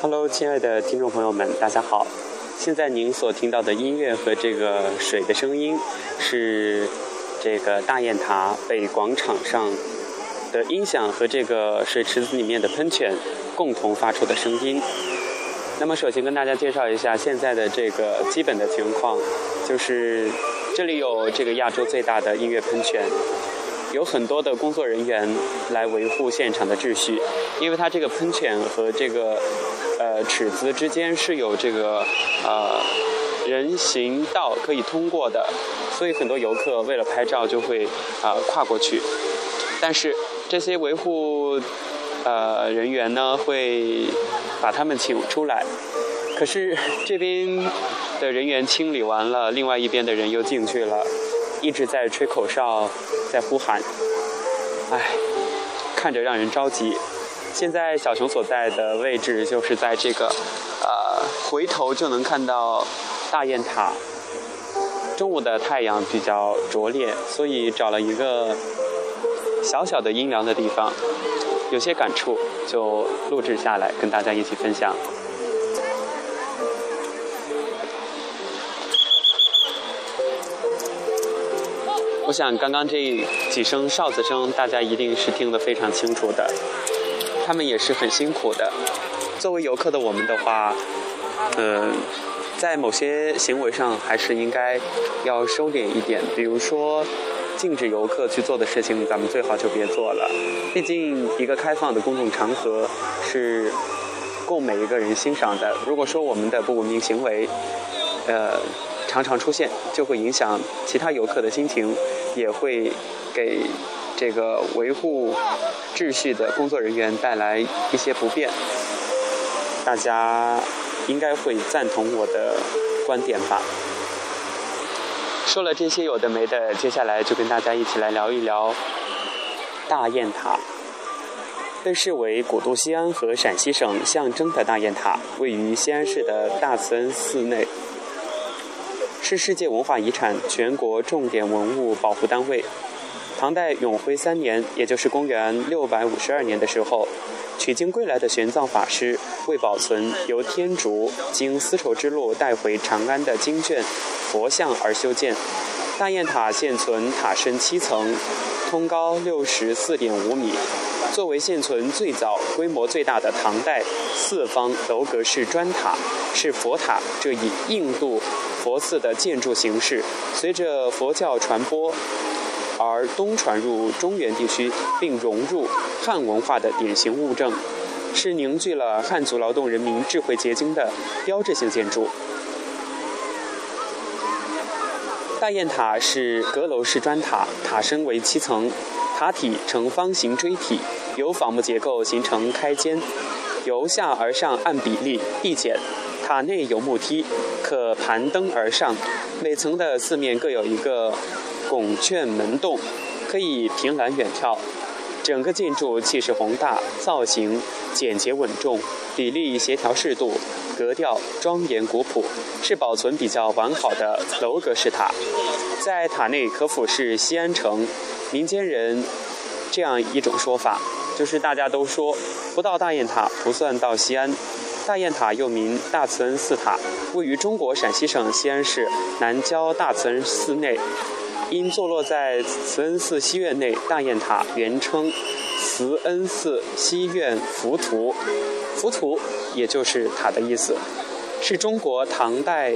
Hello，亲爱的听众朋友们，大家好。现在您所听到的音乐和这个水的声音，是这个大雁塔北广场上的音响和这个水池子里面的喷泉共同发出的声音。那么，首先跟大家介绍一下现在的这个基本的情况，就是这里有这个亚洲最大的音乐喷泉。有很多的工作人员来维护现场的秩序，因为它这个喷泉和这个呃池子之间是有这个呃人行道可以通过的，所以很多游客为了拍照就会啊跨过去。但是这些维护呃人员呢会把他们请出来，可是这边的人员清理完了，另外一边的人又进去了，一直在吹口哨。在呼喊，唉，看着让人着急。现在小熊所在的位置就是在这个，呃，回头就能看到大雁塔。中午的太阳比较拙劣，所以找了一个小小的阴凉的地方，有些感触，就录制下来跟大家一起分享。我想，刚刚这几声哨子声，大家一定是听得非常清楚的。他们也是很辛苦的。作为游客的我们的话，嗯，在某些行为上还是应该要收敛一点。比如说，禁止游客去做的事情，咱们最好就别做了。毕竟，一个开放的公众场合是供每一个人欣赏的。如果说我们的不文明行为，呃。常常出现，就会影响其他游客的心情，也会给这个维护秩序的工作人员带来一些不便。大家应该会赞同我的观点吧？说了这些有的没的，接下来就跟大家一起来聊一聊大雁塔。被视为古都西安和陕西省象征的大雁塔，位于西安市的大慈恩寺内。是世界文化遗产、全国重点文物保护单位。唐代永徽三年，也就是公元六百五十二年的时候，取经归来的玄奘法师为保存由天竺经丝绸之路带回长安的经卷、佛像而修建。大雁塔现存塔身七层，通高六十四点五米，作为现存最早、规模最大的唐代四方楼阁式砖塔，是佛塔这一印度。佛寺的建筑形式随着佛教传播而东传入中原地区，并融入汉文化的典型物证，是凝聚了汉族劳动人民智慧结晶的标志性建筑。大雁塔是阁楼式砖塔，塔身为七层，塔体呈方形锥体，由仿木结构形成开间，由下而上按比例递减。塔内有木梯，可盘登而上。每层的四面各有一个拱券门洞，可以凭栏远眺。整个建筑气势宏大，造型简洁稳重，比例协调适度，格调庄严古朴，是保存比较完好的楼阁式塔。在塔内可俯视西安城。民间人这样一种说法，就是大家都说不到大雁塔不算到西安。大雁塔又名大慈恩寺塔，位于中国陕西省西安市南郊大慈恩寺内。因坐落在慈恩寺西院内，大雁塔原称慈恩寺西院浮屠，浮屠也就是塔的意思，是中国唐代，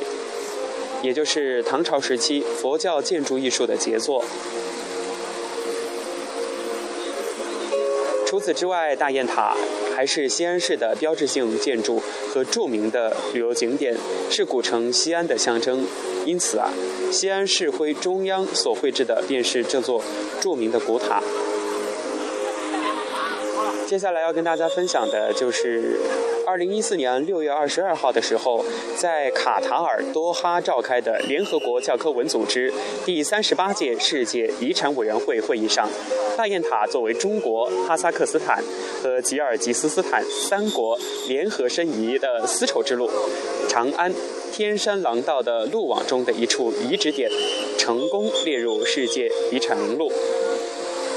也就是唐朝时期佛教建筑艺术的杰作。除此之外，大雁塔还是西安市的标志性建筑和著名的旅游景点，是古城西安的象征。因此啊，西安市徽中央所绘制的便是这座著名的古塔。接下来要跟大家分享的就是。二零一四年六月二十二号的时候，在卡塔尔多哈召开的联合国教科文组织第三十八届世界遗产委员会会议上，大雁塔作为中国、哈萨克斯坦和吉尔吉斯斯坦三国联合申遗的丝绸之路长安天山廊道的路网中的一处遗址点，成功列入世界遗产名录。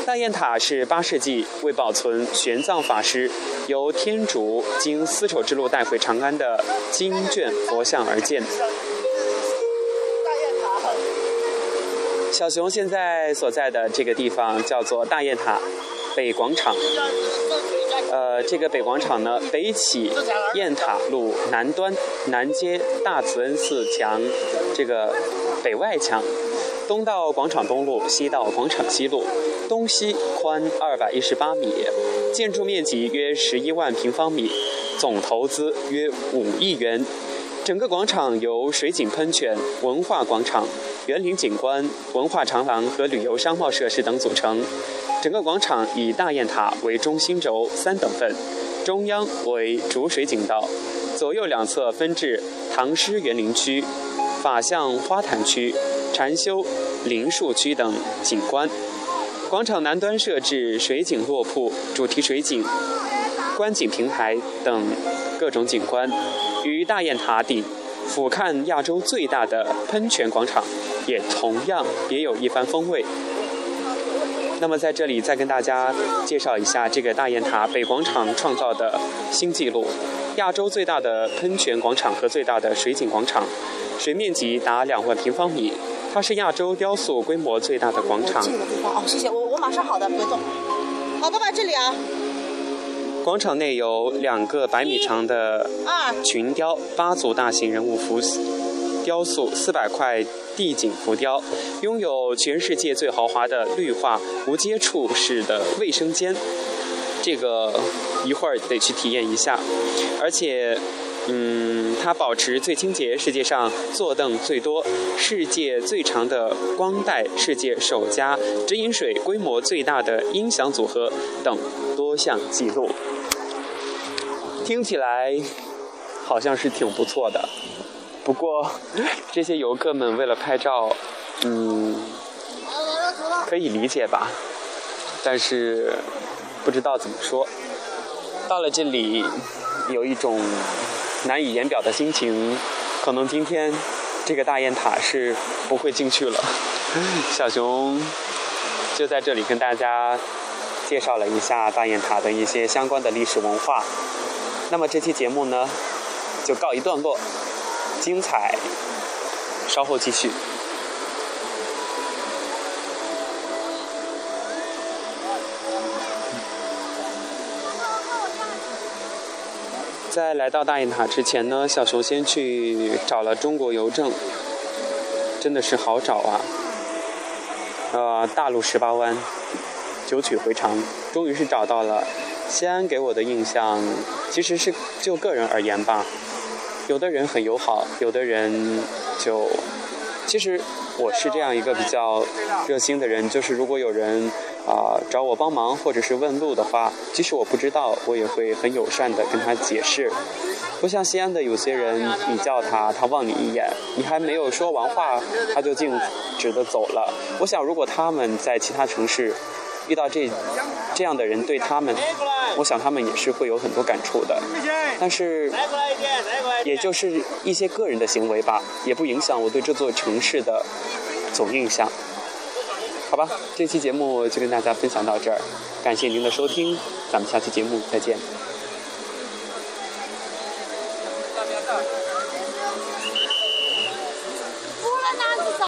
大雁塔是八世纪为保存玄奘法师由天竺经丝绸之路带回长安的经卷佛像而建。小熊现在所在的这个地方叫做大雁塔北广场。呃，这个北广场呢，北起雁塔路南端，南接大慈恩寺墙，这个北外墙，东到广场东路，西到广场西路，东西宽二百一十八米，建筑面积约十一万平方米，总投资约五亿元。整个广场由水景喷泉、文化广场、园林景观、文化长廊和旅游商贸设施等组成。整个广场以大雁塔为中心轴三等份，中央为主水景道，左右两侧分至唐诗园林区、法相花坛区、禅修林树区等景观。广场南端设置水景落铺、主题水景、观景平台等各种景观。与大雁塔顶俯瞰亚洲最大的喷泉广场，也同样别有一番风味。那么在这里再跟大家介绍一下这个大雁塔北广场创造的新纪录：亚洲最大的喷泉广场和最大的水景广场，水面积达两万平方米。它是亚洲雕塑规模最大的广场。这个地方哦，谢谢我，我马上好的，别动。好，爸爸这里啊。广场内有两个百米长的群雕八组大型人物浮雕塑，四百块。地景浮雕拥有全世界最豪华的绿化无接触式的卫生间，这个一会儿得去体验一下。而且，嗯，它保持最清洁，世界上坐凳最多，世界最长的光带，世界首家直饮水规模最大的音响组合等多项记录。听起来好像是挺不错的。不过，这些游客们为了拍照，嗯，可以理解吧。但是不知道怎么说，到了这里，有一种难以言表的心情。可能今天这个大雁塔是不会进去了。小熊就在这里跟大家介绍了一下大雁塔的一些相关的历史文化。那么这期节目呢，就告一段落。精彩，稍后继续。在来到大雁塔之前呢，小熊先去找了中国邮政，真的是好找啊！呃，大路十八弯，九曲回肠，终于是找到了。西安给我的印象，其实是就个人而言吧。有的人很友好，有的人就，其实我是这样一个比较热心的人，就是如果有人啊找我帮忙或者是问路的话，即使我不知道，我也会很友善的跟他解释。不像西安的有些人，你叫他，他望你一眼，你还没有说完话，他就径直的走了。我想，如果他们在其他城市遇到这这样的人，对他们。我想他们也是会有很多感触的，但是，也就是一些个人的行为吧，也不影响我对这座城市的总印象。好吧，这期节目就跟大家分享到这儿，感谢您的收听，咱们下期节目再见。